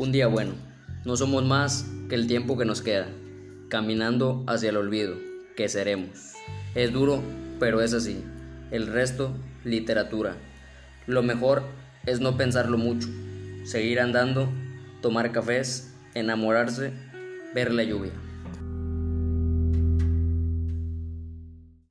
Un día bueno. No somos más que el tiempo que nos queda, caminando hacia el olvido, que seremos. Es duro, pero es así. El resto, literatura. Lo mejor es no pensarlo mucho, seguir andando, tomar cafés, enamorarse, ver la lluvia.